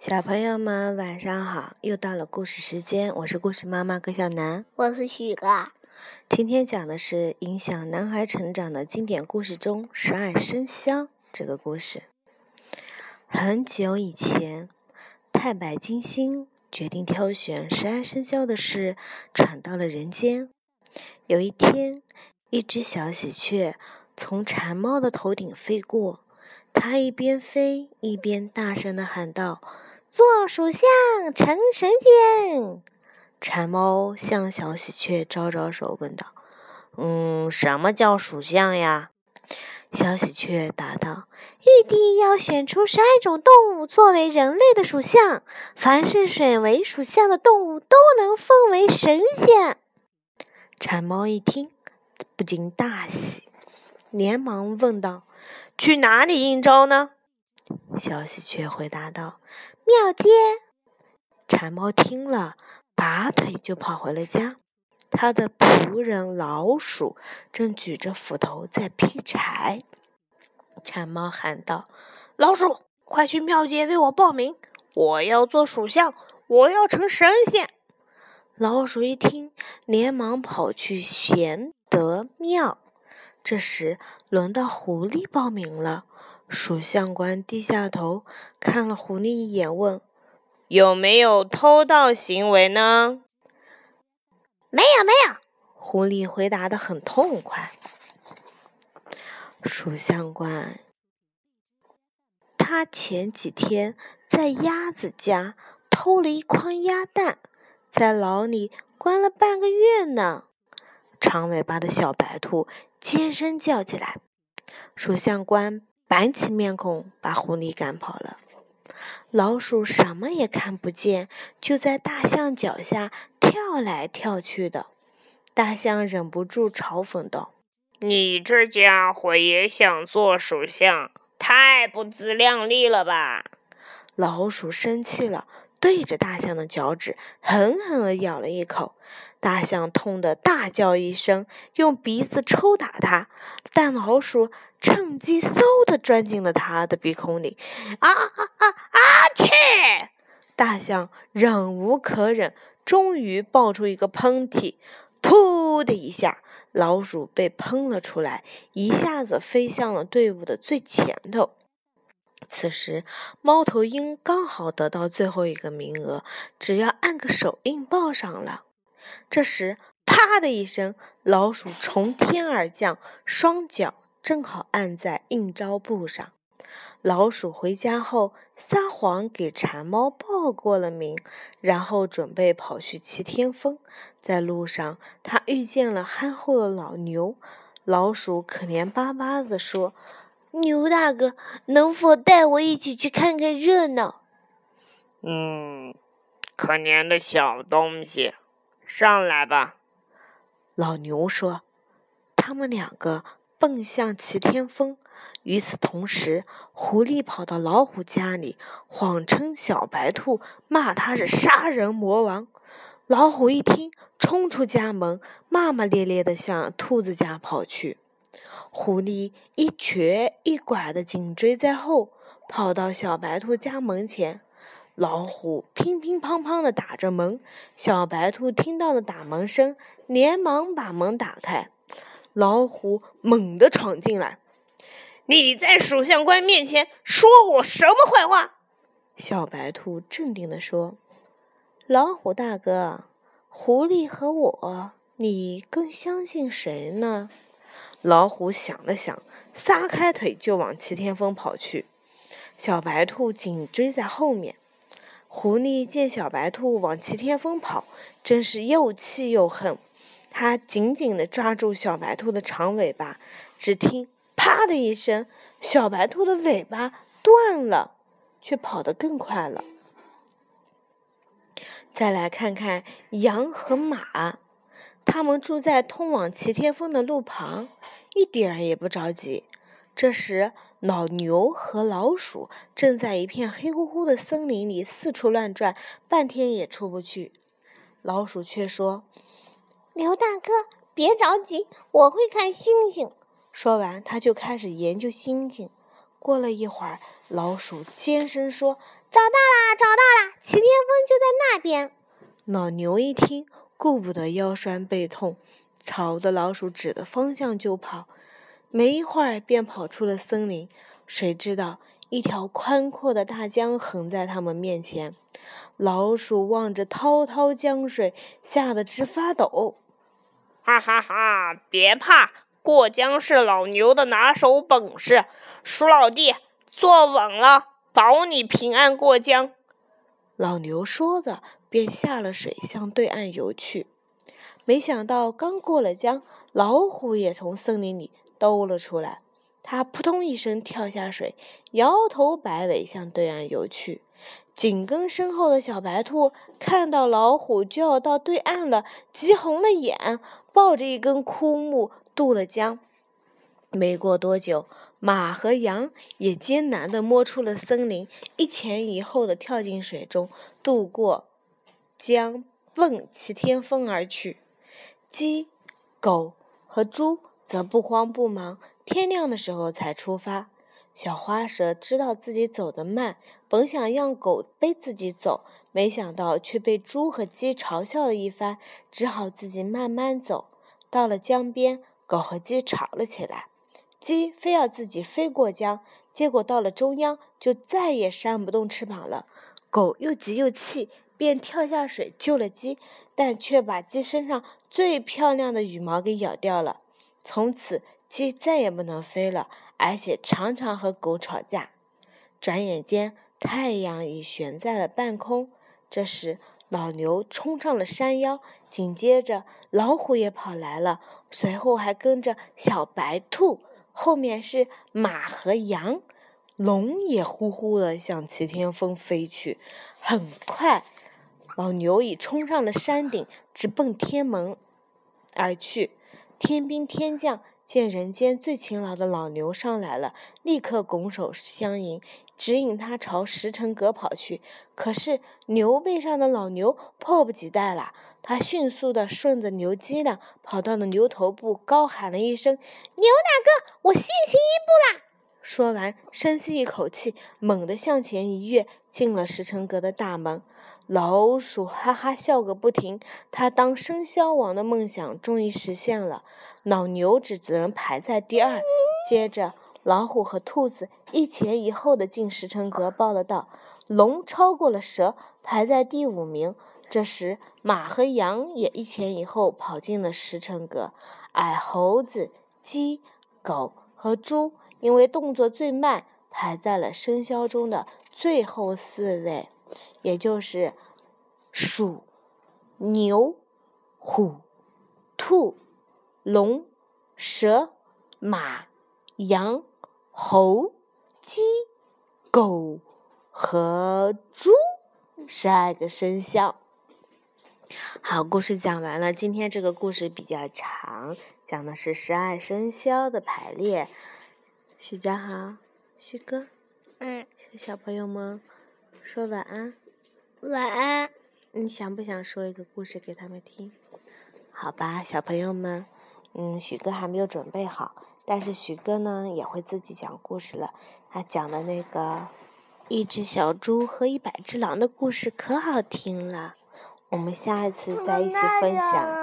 小朋友们晚上好，又到了故事时间，我是故事妈妈葛小楠，我是许哥。今天讲的是影响男孩成长的经典故事中十二生肖这个故事。很久以前，太白金星决定挑选十二生肖的事传到了人间。有一天，一只小喜鹊从馋猫的头顶飞过。他一边飞一边大声的喊道：“做属相成神仙！”馋猫向小喜鹊招招手，问道：“嗯，什么叫属相呀？”小喜鹊答道：“玉帝要选出十二种动物作为人类的属相，凡是选为属相的动物都能封为神仙。”馋猫一听，不禁大喜，连忙问道。去哪里应招呢？小喜鹊回答道：“庙街。”馋猫听了，拔腿就跑回了家。他的仆人老鼠正举着斧头在劈柴。馋猫喊道：“老鼠，快去庙街为我报名！我要做属相，我要成神仙。”老鼠一听，连忙跑去玄德庙。这时，轮到狐狸报名了。属相官低下头看了狐狸一眼，问：“有没有偷盗行为呢？”“没有，没有。”狐狸回答的很痛快。属相官，他前几天在鸭子家偷了一筐鸭蛋，在牢里关了半个月呢。长尾巴的小白兔尖声叫起来，属相官板起面孔把狐狸赶跑了。老鼠什么也看不见，就在大象脚下跳来跳去的。大象忍不住嘲讽道：“你这家伙也想做属相，太不自量力了吧！”老鼠生气了。对着大象的脚趾狠狠地咬了一口，大象痛得大叫一声，用鼻子抽打它，但老鼠趁机嗖地钻进了它的鼻孔里。啊啊啊啊！切！大象忍无可忍，终于爆出一个喷嚏，噗的一下，老鼠被喷了出来，一下子飞向了队伍的最前头。此时，猫头鹰刚好得到最后一个名额，只要按个手印报上了。这时，啪的一声，老鼠从天而降，双脚正好按在应招簿上。老鼠回家后，撒谎给馋猫报过了名，然后准备跑去骑天峰。在路上，他遇见了憨厚的老牛。老鼠可怜巴巴地说。牛大哥，能否带我一起去看看热闹？嗯，可怜的小东西，上来吧。老牛说。他们两个奔向齐天峰。与此同时，狐狸跑到老虎家里，谎称小白兔骂他是杀人魔王。老虎一听，冲出家门，骂骂咧咧地向兔子家跑去。狐狸一瘸一拐的紧追在后，跑到小白兔家门前。老虎乒乒乓乓的打着门，小白兔听到了打门声，连忙把门打开。老虎猛地闯进来：“你在属相官面前说我什么坏话？”小白兔镇定地说：“老虎大哥，狐狸和我，你更相信谁呢？”老虎想了想，撒开腿就往齐天峰跑去。小白兔紧追在后面。狐狸见小白兔往齐天峰跑，真是又气又恨。它紧紧地抓住小白兔的长尾巴，只听“啪”的一声，小白兔的尾巴断了，却跑得更快了。再来看看羊和马。他们住在通往齐天峰的路旁，一点儿也不着急。这时，老牛和老鼠正在一片黑乎乎的森林里四处乱转，半天也出不去。老鼠却说：“牛大哥，别着急，我会看星星。”说完，他就开始研究星星。过了一会儿，老鼠尖声说：“找到啦，找到啦！齐天峰就在那边。老牛一听，顾不得腰酸背痛，朝着老鼠指的方向就跑。没一会儿，便跑出了森林。谁知道，一条宽阔的大江横在他们面前。老鼠望着滔滔江水，吓得直发抖。哈哈哈！别怕，过江是老牛的拿手本事。鼠老弟，坐稳了，保你平安过江。老牛说着。便下了水，向对岸游去。没想到，刚过了江，老虎也从森林里兜了出来。它扑通一声跳下水，摇头摆尾向对岸游去。紧跟身后的小白兔看到老虎就要到对岸了，急红了眼，抱着一根枯木渡了江。没过多久，马和羊也艰难地摸出了森林，一前一后地跳进水中，渡过。江奔齐天峰而去，鸡、狗和猪则不慌不忙，天亮的时候才出发。小花蛇知道自己走得慢，本想让狗背自己走，没想到却被猪和鸡嘲笑了一番，只好自己慢慢走。到了江边，狗和鸡吵了起来，鸡非要自己飞过江，结果到了中央就再也扇不动翅膀了。狗又急又气。便跳下水救了鸡，但却把鸡身上最漂亮的羽毛给咬掉了。从此，鸡再也不能飞了，而且常常和狗吵架。转眼间，太阳已悬在了半空。这时，老牛冲上了山腰，紧接着老虎也跑来了，随后还跟着小白兔，后面是马和羊，龙也呼呼的向齐天峰飞去。很快。老牛已冲上了山顶，直奔天门而去。天兵天将见人间最勤劳的老牛上来了，立刻拱手相迎，指引他朝石城阁跑去。可是牛背上的老牛迫不及待了，他迅速地顺着牛脊梁跑到了牛头部，高喊了一声：“牛大哥，我先行一步啦！”说完，深吸一口气，猛地向前一跃，进了石城阁的大门。老鼠哈哈笑个不停，他当生肖王的梦想终于实现了。老牛只只能排在第二。接着，老虎和兔子一前一后的进石城阁报了到。龙超过了蛇，排在第五名。这时，马和羊也一前一后跑进了石城阁，矮猴子、鸡、狗和猪。因为动作最慢，排在了生肖中的最后四位，也就是鼠、牛、虎、兔、龙、蛇、马、羊、猴、鸡、狗和猪，十二个生肖。好，故事讲完了。今天这个故事比较长，讲的是十二生肖的排列。徐家豪，许哥，嗯，小小朋友们说晚安。晚安。你想不想说一个故事给他们听？好吧，小朋友们，嗯，许哥还没有准备好，但是许哥呢也会自己讲故事了。他讲的那个一只小猪和一百只狼的故事可好听了，我们下一次再一起分享。